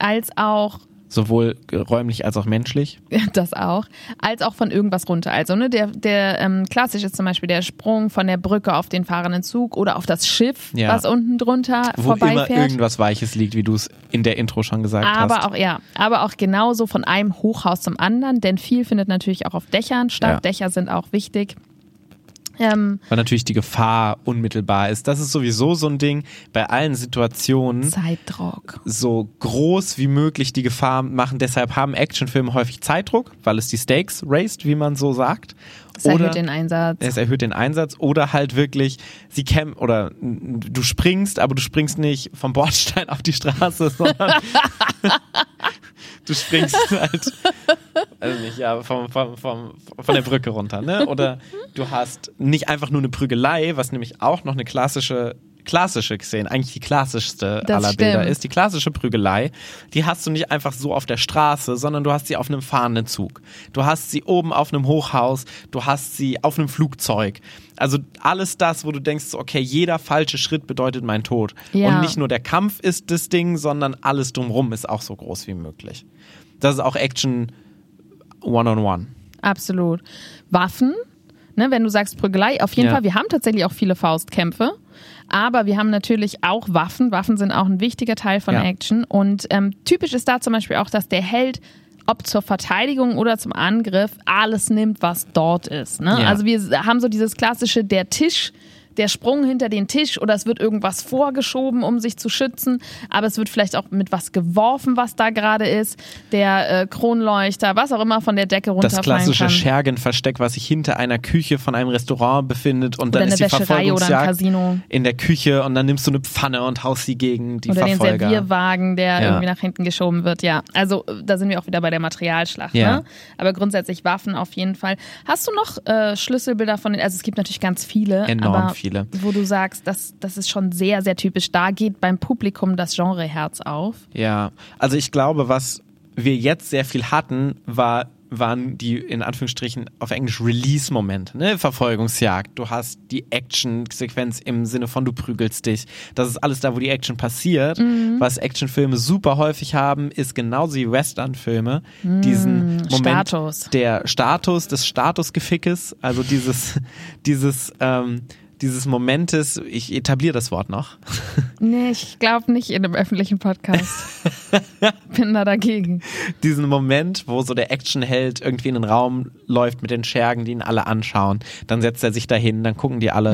als auch, Sowohl räumlich als auch menschlich. das auch, als auch von irgendwas runter. Also ne, der, der ähm, klassisch ist zum Beispiel der Sprung von der Brücke auf den fahrenden Zug oder auf das Schiff, Ja. was unten drunter Wo immer vorbeifährt. irgendwas Weiches liegt, wie du es in der Intro schon gesagt Aber hast. auch, ja, aber auch genauso von einem Hochhaus zum anderen, denn viel findet natürlich auch auf Dächern statt. Ja. Dächer sind auch wichtig. Ähm, Weil natürlich die Gefahr unmittelbar ist. Das ist sowieso so ein Ding. Bei allen Situationen Zeitdruck. so groß wie möglich die Gefahr machen. Deshalb haben Actionfilme häufig Zeitdruck, weil es die Stakes raised, wie man so sagt. Das erhöht den Einsatz. es erhöht den Einsatz oder halt wirklich sie kämpfen oder du springst, aber du springst nicht vom Bordstein auf die Straße, sondern du springst halt also nicht ja vom, vom, vom, von der Brücke runter, ne? Oder du hast nicht einfach nur eine Prügelei, was nämlich auch noch eine klassische klassische Szene, eigentlich die klassischste Das aller Bilder stimmt. ist, die klassische Prügelei, die hast du nicht einfach so auf der Straße, sondern du hast sie auf einem fahrenden Zug. Du hast sie oben auf einem Hochhaus, du hast sie auf einem Flugzeug. Also alles das, wo du denkst, okay, jeder falsche Schritt bedeutet mein Tod. Ja. Und nicht nur der Kampf ist das Ding, sondern alles drumrum ist auch so groß wie möglich. Das ist auch Action One-on-One. Absolut. Waffen, ne, wenn du sagst Prügelei, auf jeden Ja. Fall, wir haben tatsächlich auch viele Faustkämpfe. Aber wir haben natürlich auch Waffen. Waffen sind auch ein wichtiger Teil von Ja. Action. Und ähm, typisch ist da zum Beispiel auch, dass der Held, ob zur Verteidigung oder zum Angriff, alles nimmt, was dort ist. Ne? Ja. Also wir haben so dieses klassische, der Tisch, der Sprung hinter den Tisch oder es wird irgendwas vorgeschoben, um sich zu schützen. Aber es wird vielleicht auch mit was geworfen, was da gerade ist. Der äh, Kronleuchter, was auch immer von der Decke Das runterfallen klassische kann. Schergenversteck, was sich hinter einer Küche von einem Restaurant befindet und Oder dann ist die Wäscherei oder Verfolgungsjagd in der Küche und dann nimmst du eine Pfanne und haust sie gegen die Oder den Verfolger. Servierwagen, der Ja. irgendwie nach hinten geschoben wird, ja. Also äh, da sind wir auch wieder bei der Materialschlacht, Ja. ne? Aber grundsätzlich Waffen auf jeden Fall. Hast du noch äh, Schlüsselbilder von den, also es gibt natürlich ganz viele, Enorm aber viele. Wo du sagst, das, das ist schon sehr, sehr typisch. Da geht beim Publikum das Genreherz auf. Ja, also ich glaube, was wir jetzt sehr viel hatten, war waren die in Anführungsstrichen auf Englisch Release-Momente, ne? Verfolgungsjagd. Du hast die Action-Sequenz im Sinne von du prügelst dich. Das ist alles da, wo die Action passiert. Mhm. Was Actionfilme super häufig haben, ist genauso wie Western-Filme diesen Moment Mhm. Status. der Status des Statusgefickes, also dieses dieses ähm, dieses Momentes, ich etabliere das Wort noch. Nee, ich glaube nicht in einem öffentlichen Podcast. Bin da dagegen. diesen Moment, wo so der Actionheld irgendwie in den Raum läuft mit den Schergen, die ihn alle anschauen. Dann setzt er sich dahin, dann gucken die alle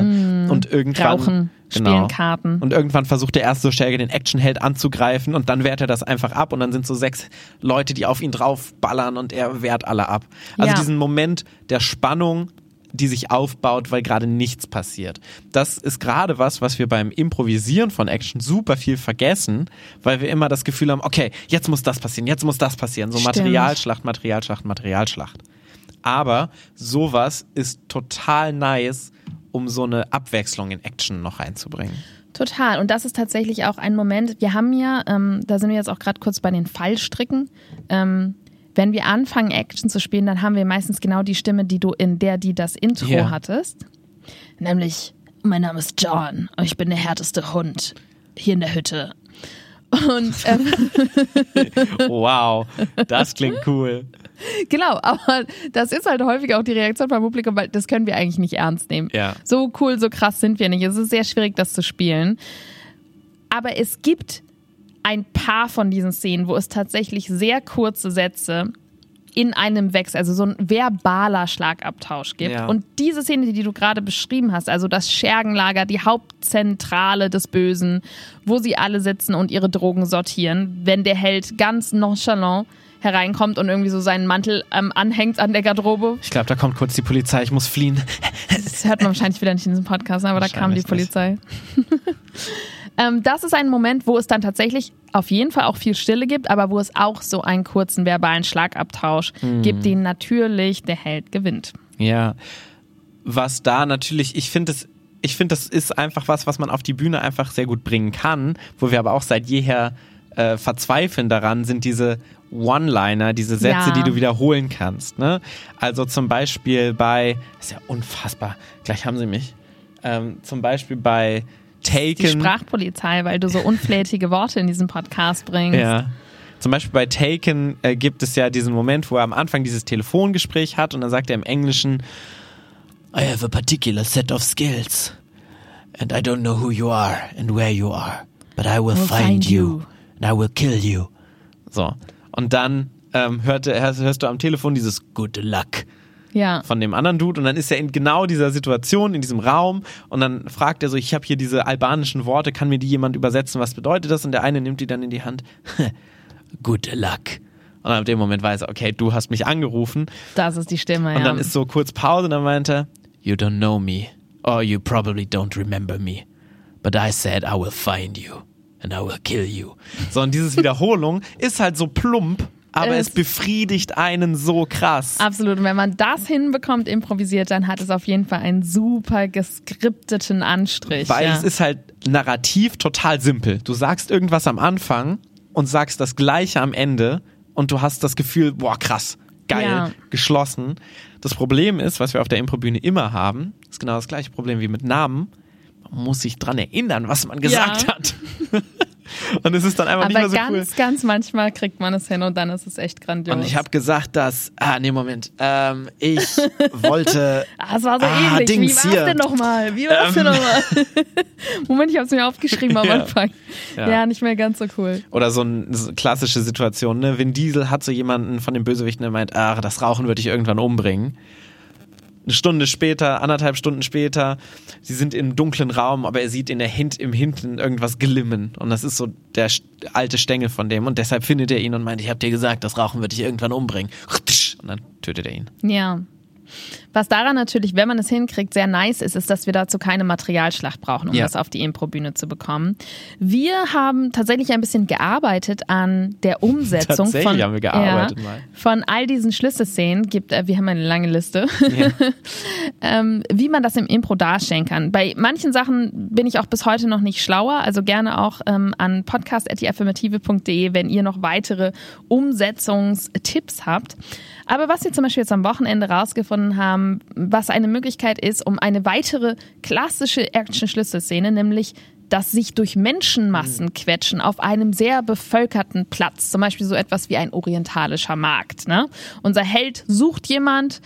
und irgendwann Rauchen, genau. spielen Karten. Und irgendwann versucht der erste Scherge den Actionheld anzugreifen und dann wehrt er das einfach ab und dann sind so sechs Leute, die auf ihn draufballern und er wehrt alle ab. Also Ja. diesen Moment der Spannung, die sich aufbaut, weil gerade nichts passiert. Das ist gerade was, was wir beim Improvisieren von Action super viel vergessen, weil wir immer das Gefühl haben, okay, jetzt muss das passieren, jetzt muss das passieren. So Stimmt. Materialschlacht, Materialschlacht, Materialschlacht. Aber sowas ist total nice, um so eine Abwechslung in Action noch reinzubringen. Total. Und das ist tatsächlich auch ein Moment. Wir haben ja, ähm, da sind wir jetzt auch gerade kurz bei den Fallstricken. Ähm, wenn wir anfangen, Action zu spielen, dann haben wir meistens genau die Stimme, die du in der, die das Intro Ja. hattest. Nämlich, mein Name ist John und ich bin der härteste Hund hier in der Hütte. Und ähm, Wow, das klingt cool. genau, aber das ist halt häufig auch die Reaktion beim Publikum, weil das können wir eigentlich nicht ernst nehmen. Ja. So cool, so krass sind wir nicht. Es ist sehr schwierig, das zu spielen. Aber es gibt ein paar von diesen Szenen, wo es tatsächlich sehr kurze Sätze in einem Wechsel, also so ein verbaler Schlagabtausch gibt. Ja. Und diese Szene, die du gerade beschrieben hast, also das Schergenlager, die Hauptzentrale des Bösen, wo sie alle sitzen und ihre Drogen sortieren, wenn der Held ganz nonchalant hereinkommt und irgendwie so seinen Mantel ähm, anhängt an der Garderobe. Ich glaube, da kommt kurz die Polizei, ich muss fliehen. Das hört man wahrscheinlich wieder nicht in diesem Podcast, aber da kam die Polizei. Ähm, das ist ein Moment, wo es dann tatsächlich auf jeden Fall auch viel Stille gibt, aber wo es auch so einen kurzen verbalen Schlagabtausch gibt, den natürlich der Held gewinnt. Ja. Was da natürlich, ich finde es, ich finde, das ist einfach was, was man auf die Bühne einfach sehr gut bringen kann, wo wir aber auch seit jeher äh, verzweifeln daran, sind diese One-Liner, diese Sätze, Ja. die du wiederholen kannst. Ne? Also zum Beispiel bei, ist ja unfassbar, gleich haben sie mich. Ähm, zum Beispiel bei Die Taken. Sprachpolizei, weil du so unflätige Worte in diesen Podcast bringst. Ja. Zum Beispiel bei Taken äh, gibt es ja diesen Moment, wo er am Anfang dieses Telefongespräch hat und dann sagt er im Englischen, I have a particular set of skills and I don't know who you are and where you are, but I will, Will find, find you. you. and I will kill you. So. Und dann ähm, hörte, hörst, hörst du am Telefon dieses Good Luck Ja. von dem anderen Dude und dann ist er in genau dieser Situation, in diesem Raum und dann fragt er so, ich habe hier diese albanischen Worte, kann mir die jemand übersetzen, was bedeutet das? Und der eine nimmt die dann in die Hand. Good luck. Und ab dem Moment weiß er, okay, du hast mich angerufen. Das ist die Stimme, Und ja. dann ist so kurz Pause und dann meint er, you don't know me or you probably don't remember me. But I said I will find you and I will kill you. So, und dieses Wiederholung ist halt so plump, aber es- es befriedigt einen so krass. Absolut. Und wenn man das hinbekommt, improvisiert, dann hat es auf jeden Fall einen super geskripteten Anstrich. Weil ja. es ist halt narrativ total simpel. Du sagst irgendwas am Anfang und sagst das Gleiche am Ende und du hast das Gefühl, boah, krass, geil, Ja. geschlossen. Das Problem ist, was wir auf der Improbühne immer haben, ist genau das gleiche Problem wie mit Namen. Man muss sich dran erinnern, was man gesagt Ja. hat. und es ist dann einfach nicht Aber mehr so ganz, cool. ganz manchmal kriegt man es hin und dann ist es echt grandios. Und ich habe gesagt, dass, ah, nee, Moment, ähm, ich wollte, Ah, es war so Ah, ähnlich. Dings Wie war's hier. denn nochmal? Wie war's denn Ähm. nochmal? Moment, ich hab's mir aufgeschrieben am Ja. Anfang. Ja. Ja. nicht mehr ganz so cool. oder so eine so klassische Situation, ne? Vin Diesel hat so jemanden von den Bösewichten, der meint, ach, das Rauchen würde ich irgendwann umbringen. Eine Stunde später, anderthalb Stunden später, sie sind im dunklen Raum, aber er sieht in der Hint, im Hinten irgendwas glimmen. Und das ist so der alte Stängel von dem. Und deshalb findet er ihn und meint, ich hab dir gesagt, das Rauchen wird dich irgendwann umbringen. Und dann tötet er ihn. Ja. Was daran natürlich, wenn man es hinkriegt, sehr nice ist, ist, dass wir dazu keine Materialschlacht brauchen, um Ja. das auf die Improbühne zu bekommen. Wir haben tatsächlich ein bisschen gearbeitet an der Umsetzung von, ja, von all diesen Schlüsselszenen. Gibt, äh, wir haben eine lange Liste. Ja. ähm, wie man das im Impro darstellen kann. Bei manchen Sachen bin ich auch bis heute noch nicht schlauer, also gerne auch ähm, an podcast.deaffirmative.de, wenn ihr noch weitere Umsetzungstipps habt. Aber was wir zum Beispiel jetzt am Wochenende rausgefunden haben, was eine Möglichkeit ist, um eine weitere klassische Action-Schlüsselszene, nämlich das sich durch Menschenmassen quetschen auf einem sehr bevölkerten Platz, zum Beispiel so etwas wie ein orientalischer Markt. Ne? Unser Held sucht jemand,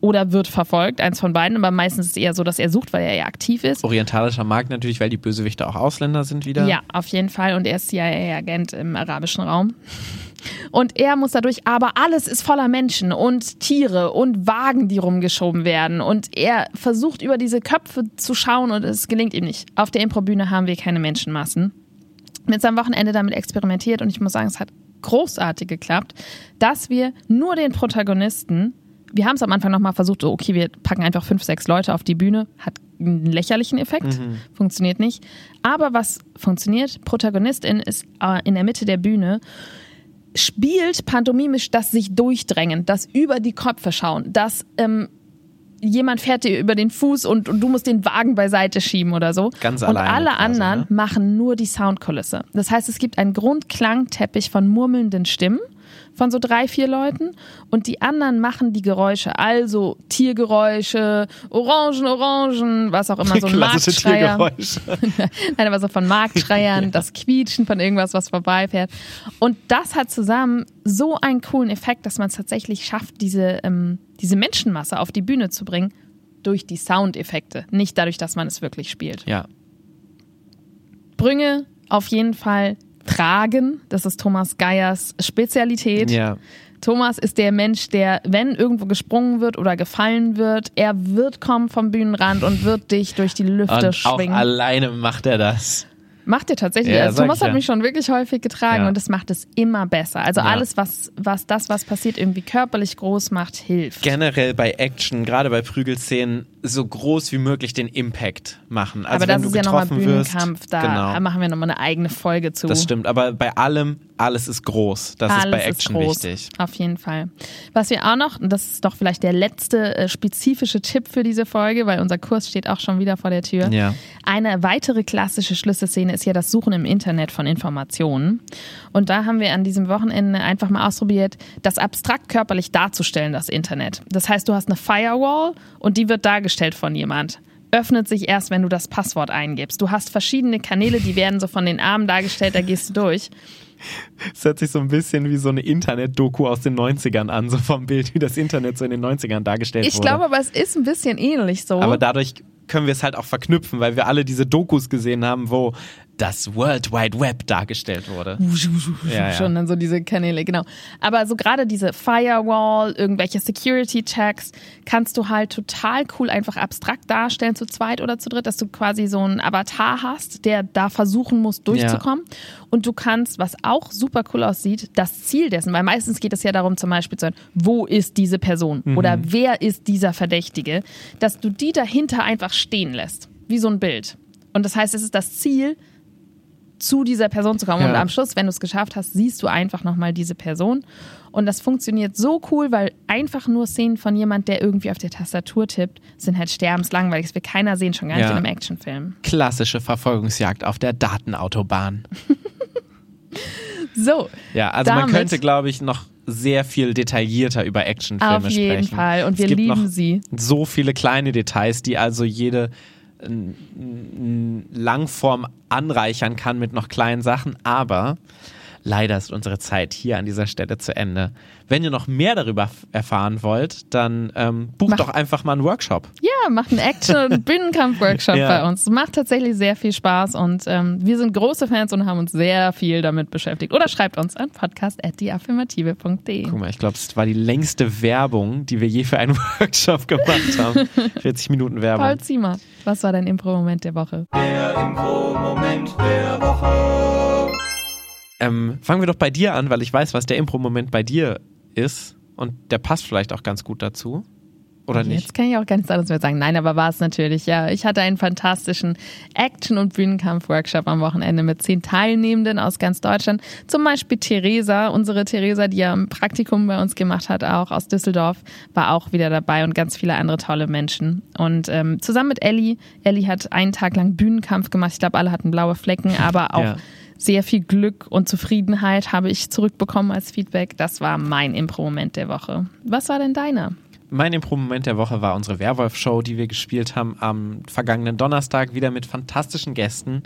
oder wird verfolgt, eins von beiden, aber meistens ist es eher so, dass er sucht, weil er ja aktiv ist. Orientalischer Markt natürlich, weil die Bösewichte auch Ausländer sind wieder. Ja, auf jeden Fall. Und er ist CIA-Agent im arabischen Raum. Und er muss dadurch, aber alles ist voller Menschen und Tiere und Wagen, die rumgeschoben werden. Und er versucht über diese Köpfe zu schauen und es gelingt ihm nicht. Auf der Improbühne haben wir keine Menschenmassen. Jetzt am Wochenende damit experimentiert und ich muss sagen, es hat großartig geklappt, dass wir nur den Protagonisten, wir haben es am Anfang nochmal versucht, so, okay, wir packen einfach fünf, sechs Leute auf die Bühne, hat einen lächerlichen Effekt, funktioniert nicht. Aber was funktioniert, Protagonistin ist äh, in der Mitte der Bühne, spielt pantomimisch das sich durchdrängen, das über die Köpfe schauen, das ähm, jemand fährt dir über den Fuß und, und du musst den Wagen beiseite schieben oder so. Ganz und alleine alle quasi, anderen ne? machen nur die Soundkulisse. Das heißt, es gibt einen Grundklangteppich von murmelnden Stimmen von so drei, vier Leuten und die anderen machen die Geräusche, also Tiergeräusche, Orangen, Orangen, was auch immer, so ein Klassische Marktschreier. Tiergeräusche. Nein, aber so von Marktschreiern, das Quietschen von irgendwas, was vorbeifährt. Und das hat zusammen so einen coolen Effekt, dass man es tatsächlich schafft, diese, ähm, diese Menschenmasse auf die Bühne zu bringen durch die Soundeffekte, nicht dadurch, dass man es wirklich spielt. Ja. Brünge auf jeden Fall tragen, das ist Thomas Geiers Spezialität. Ja. Thomas ist der Mensch, der, wenn irgendwo gesprungen wird oder gefallen wird, er wird kommen vom Bühnenrand und wird dich durch die Lüfte Und auch schwingen. alleine macht er das. Macht er tatsächlich. Ja, also Thomas ich hat ja. mich schon wirklich häufig getragen Ja. und es macht es immer besser. Also Ja. alles, was, was das, was passiert, irgendwie körperlich groß macht, hilft. Generell bei Action, gerade bei Prügelszenen, so groß wie möglich den Impact machen. Also Aber das wenn du ist ja nochmal getroffen wirst, Bühnenkampf, da genau. machen wir nochmal eine eigene Folge zu. Das stimmt, aber bei allem, alles ist groß. Das ist bei Action groß, wichtig. Auf jeden Fall. Was wir auch noch, und das ist doch vielleicht der letzte äh, spezifische Tipp für diese Folge, weil unser Kurs steht auch schon wieder vor der Tür. Ja. Eine weitere klassische Schlüsselszene ist ja das Suchen im Internet von Informationen. Und da haben wir an diesem Wochenende einfach mal ausprobiert, das abstrakt körperlich darzustellen, das Internet. Das heißt, du hast eine Firewall und die wird dargestellt von jemand. Öffnet sich erst, wenn du das Passwort eingibst. Du hast verschiedene Kanäle, die werden so von den Armen dargestellt, da gehst du durch. Es hört sich so ein bisschen wie so eine Internet-Doku aus den 90ern an, so vom Bild, wie das Internet so in den 90ern dargestellt Ich wurde. glaube aber, es ist ein bisschen ähnlich so. aber dadurch können wir es halt auch verknüpfen, weil wir alle diese Dokus gesehen haben, wo das World Wide Web dargestellt wurde. Ja, ja. schon dann so diese Kanäle, genau. Aber so gerade diese Firewall, irgendwelche Security-Checks, kannst du halt total cool einfach abstrakt darstellen, zu zweit oder zu dritt, dass du quasi so einen Avatar hast, der da versuchen muss, durchzukommen. Und du kannst, was auch super cool aussieht, das Ziel dessen, weil meistens geht es ja darum, zum Beispiel zu sagen, wo ist diese Person oder wer ist dieser Verdächtige, dass du die dahinter einfach stehen lässt, wie so ein Bild. Und das heißt, es ist das Ziel, zu dieser Person zu kommen. Ja. Und am Schluss, wenn du es geschafft hast, siehst du einfach nochmal diese Person. Und das funktioniert so cool, weil einfach nur Szenen von jemand, der irgendwie auf der Tastatur tippt, sind halt sterbenslangweilig. Das will keiner sehen, schon gar nicht Ja. in einem Actionfilm. Klassische Verfolgungsjagd auf der Datenautobahn. So, Ja, also man könnte, glaube ich, noch sehr viel detaillierter über Actionfilme auf jeden sprechen. Fall. Und Es wir gibt lieben noch sie. so viele kleine Details, die also jede Langform anreichern kann mit noch kleinen Sachen, aber leider ist unsere Zeit hier an dieser Stelle zu Ende. Wenn ihr noch mehr darüber erfahren wollt, dann ähm, bucht Mach- doch einfach mal einen Workshop. Ja, macht einen Action- und Bühnenkampf-Workshop Ja. bei uns. Macht tatsächlich sehr viel Spaß und ähm, wir sind große Fans und haben uns sehr viel damit beschäftigt. Oder schreibt uns an podcast.deaffirmative.de. Guck mal, ich glaube, es war die längste Werbung, die wir je für einen Workshop gemacht haben. 40 Minuten Werbung. Paul Ziemer, was war dein Impro-Moment der Woche? Der Impro-Moment der Woche. Ähm, fangen wir doch bei dir an, weil ich weiß, was der Impro-Moment bei dir ist. Und der passt vielleicht auch ganz gut dazu. Oder nicht? Jetzt kann ich auch gar nichts anderes mehr sagen. Nein, aber war es natürlich, ja. Ich hatte einen fantastischen Action- und Bühnenkampf-Workshop am Wochenende mit zehn Teilnehmenden aus ganz Deutschland. Zum Beispiel Theresa, unsere Theresa, die ja ein Praktikum bei uns gemacht hat, auch aus Düsseldorf, war auch wieder dabei und ganz viele andere tolle Menschen. Und ähm, zusammen mit Ellie, Ellie hat einen Tag lang Bühnenkampf gemacht. Ich glaube, alle hatten blaue Flecken, aber auch Ja. sehr viel Glück und Zufriedenheit habe ich zurückbekommen als Feedback. Das war mein Impro-Moment der Woche. Was war denn deiner? Mein Impro-Moment der Woche war unsere Werwolf-Show, die wir gespielt haben am vergangenen Donnerstag, wieder mit fantastischen Gästen.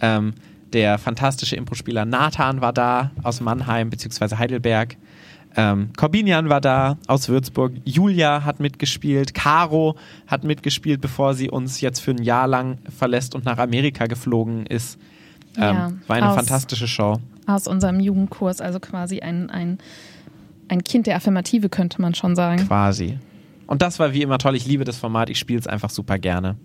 Ähm, der fantastische Impro-Spieler Nathan war da aus Mannheim bzw. Heidelberg. Ähm, Corbinian war da aus Würzburg. Julia hat mitgespielt. Caro hat mitgespielt, bevor sie uns jetzt für ein Jahr lang verlässt und nach Amerika geflogen ist. Ähm, Ja, war eine aus- fantastische Show. aus unserem Jugendkurs, also quasi ein, ein, ein Kind der Affirmative, könnte man schon sagen. Quasi. Und das war wie immer toll. Ich liebe das Format. Ich spiele es einfach super gerne.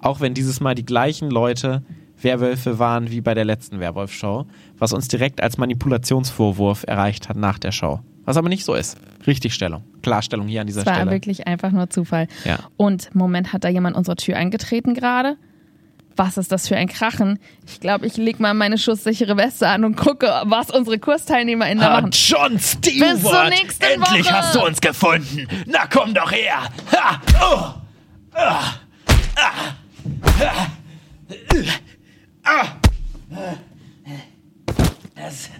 Auch wenn dieses Mal die gleichen Leute Werwölfe waren wie bei der letzten Werwolf-Show, was uns direkt als Manipulationsvorwurf erreicht hat nach der Show. Was aber nicht so ist. Richtigstellung. Klarstellung hier an dieser Es war Stelle. wirklich einfach nur Zufall. Ja. Und Moment, hat da jemand unsere Tür eingetreten gerade? Was ist das für ein Krachen? Ich glaube, ich leg mal meine schusssichere Weste an und gucke, was unsere KursteilnehmerInnen da Ah, machen. John Stewart! Bis zur nächsten Endlich Woche! hast du uns gefunden! Na komm doch her! Ha! Oh! Ah! Ah! Ah! Ah! Das.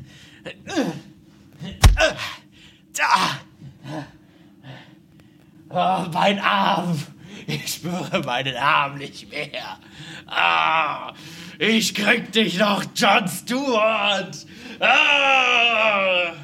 Da! Oh, mein Arm! Ich spüre meinen Arm nicht mehr. Ah, ich krieg dich noch, John Stewart. Ah!